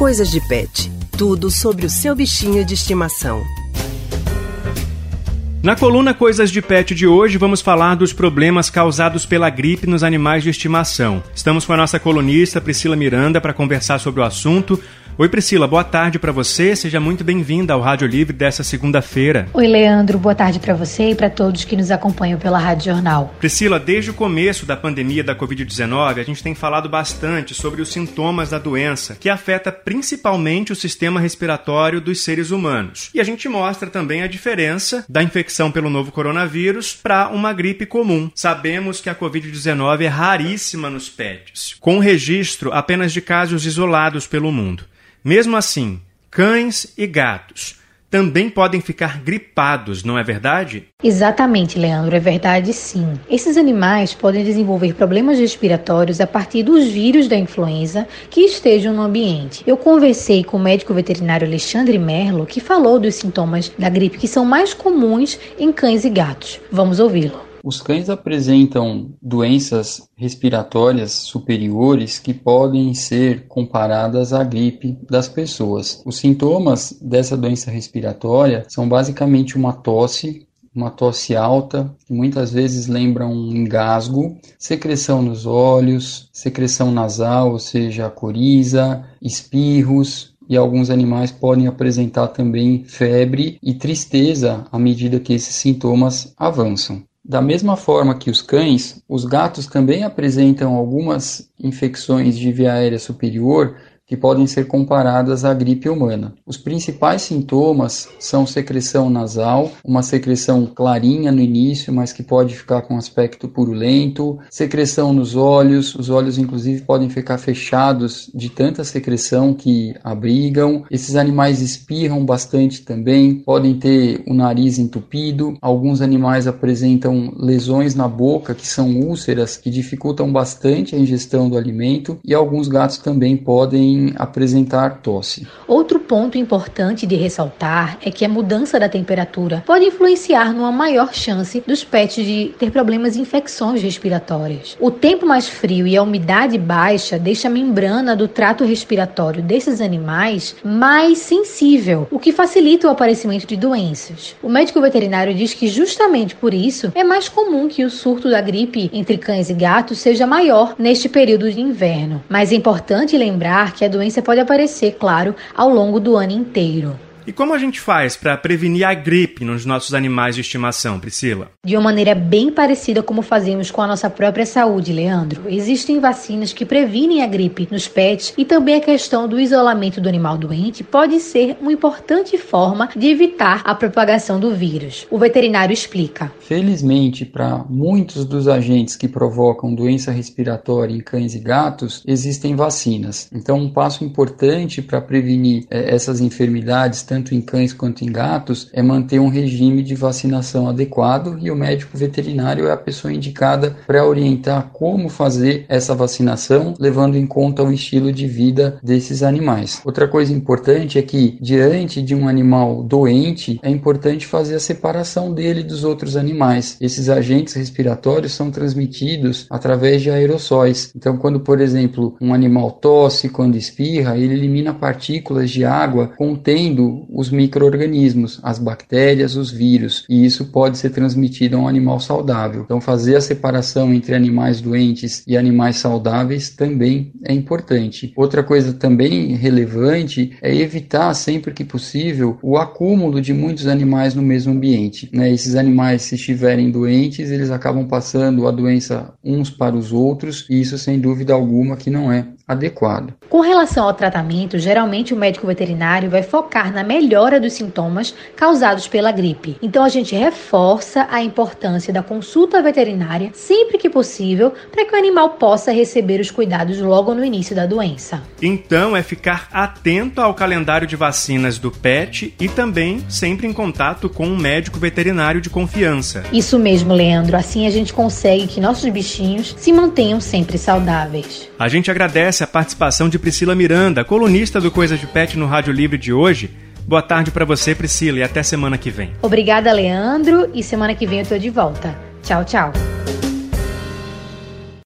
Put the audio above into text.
Coisas de Pet. Tudo sobre o seu bichinho de estimação. Na coluna Coisas de Pet de hoje, vamos falar dos problemas causados pela gripe nos animais de estimação. Estamos com a nossa colunista Priscila Miranda para conversar sobre o assunto. Oi Priscila, boa tarde para você. Seja muito bem-vinda ao Rádio Livre dessa segunda-feira. Oi Leandro, boa tarde para você e para todos que nos acompanham pela Rádio Jornal. Priscila, desde o começo da pandemia da Covid-19, a gente tem falado bastante sobre os sintomas da doença, que afeta principalmente o sistema respiratório dos seres humanos. E a gente mostra também a diferença da infecção pelo novo coronavírus para uma gripe comum. Sabemos que a Covid-19 é raríssima nos pets, com registro apenas de casos isolados pelo mundo. Mesmo assim, cães e gatos também podem ficar gripados, não é verdade? Exatamente, Leandro, é verdade sim. Esses animais podem desenvolver problemas respiratórios a partir dos vírus da influenza que estejam no ambiente. Eu conversei com o médico veterinário Alexandre Merlo, que falou dos sintomas da gripe que são mais comuns em cães e gatos. Vamos ouvi-lo. Os cães apresentam doenças respiratórias superiores que podem ser comparadas à gripe das pessoas. Os sintomas dessa doença respiratória são basicamente uma tosse, uma tosse alta, que muitas vezes lembra um engasgo, secreção nos olhos, secreção nasal, ou seja, coriza, espirros, e alguns animais podem apresentar também febre e tristeza à medida que esses sintomas avançam. Da mesma forma que os cães, os gatos também apresentam algumas infecções de via aérea superior que podem ser comparadas à gripe humana. Os principais sintomas são secreção nasal, uma secreção clarinha no início, mas que pode ficar com aspecto purulento, secreção nos olhos, os olhos inclusive podem ficar fechados de tanta secreção que abrigam. Esses animais espirram bastante também, podem ter o nariz entupido. Alguns animais apresentam lesões na boca, que são úlceras que dificultam bastante a ingestão do alimento, e alguns gatos também podem apresentar tosse. Outro ponto importante de ressaltar é que a mudança da temperatura pode influenciar numa maior chance dos pets de ter problemas de infecções respiratórias. O tempo mais frio e a umidade baixa deixa a membrana do trato respiratório desses animais mais sensível, o que facilita o aparecimento de doenças. O médico veterinário diz que justamente por isso é mais comum que o surto da gripe entre cães e gatos seja maior neste período de inverno. Mas é importante lembrar que a doença pode aparecer, claro, ao longo do ano inteiro. E como a gente faz para prevenir a gripe nos nossos animais de estimação, Priscila? De uma maneira bem parecida como fazemos com a nossa própria saúde, Leandro. Existem vacinas que previnem a gripe nos pets e também a questão do isolamento do animal doente pode ser uma importante forma de evitar a propagação do vírus. O veterinário explica. Felizmente, para muitos dos agentes que provocam doença respiratória em cães e gatos, existem vacinas. Então, um passo importante para prevenir é, essas enfermidades, tanto em cães quanto em gatos, é manter um regime de vacinação adequado e o médico veterinário é a pessoa indicada para orientar como fazer essa vacinação, levando em conta o estilo de vida desses animais. Outra coisa importante é que, diante de um animal doente, é importante fazer a separação dele dos outros animais. Esses agentes respiratórios são transmitidos através de aerossóis. Então, quando, por exemplo, um animal tosse, quando espirra, ele elimina partículas de água contendo os micro-organismos, as bactérias, os vírus, e isso pode ser transmitido a um animal saudável. Então, fazer a separação entre animais doentes e animais saudáveis também é importante. Outra coisa também relevante é evitar, sempre que possível, o acúmulo de muitos animais no mesmo ambiente. Né? Esses animais, se estiverem doentes, eles acabam passando a doença uns para os outros, e isso, sem dúvida alguma, que não é adequado. Com relação ao tratamento, geralmente o médico veterinário vai focar na melhora dos sintomas causados pela gripe. Então a gente reforça a importância da consulta veterinária sempre que possível para que o animal possa receber os cuidados logo no início da doença. Então é ficar atento ao calendário de vacinas do PET e também sempre em contato com um médico veterinário de confiança. Isso mesmo, Leandro. Assim a gente consegue que nossos bichinhos se mantenham sempre saudáveis. A gente agradece a participação de Priscila Miranda, colunista do Coisa de Pet no Rádio Livre de hoje. Boa tarde para você, Priscila, e até semana que vem. Obrigada, Leandro, e semana que vem eu tô de volta. Tchau, tchau.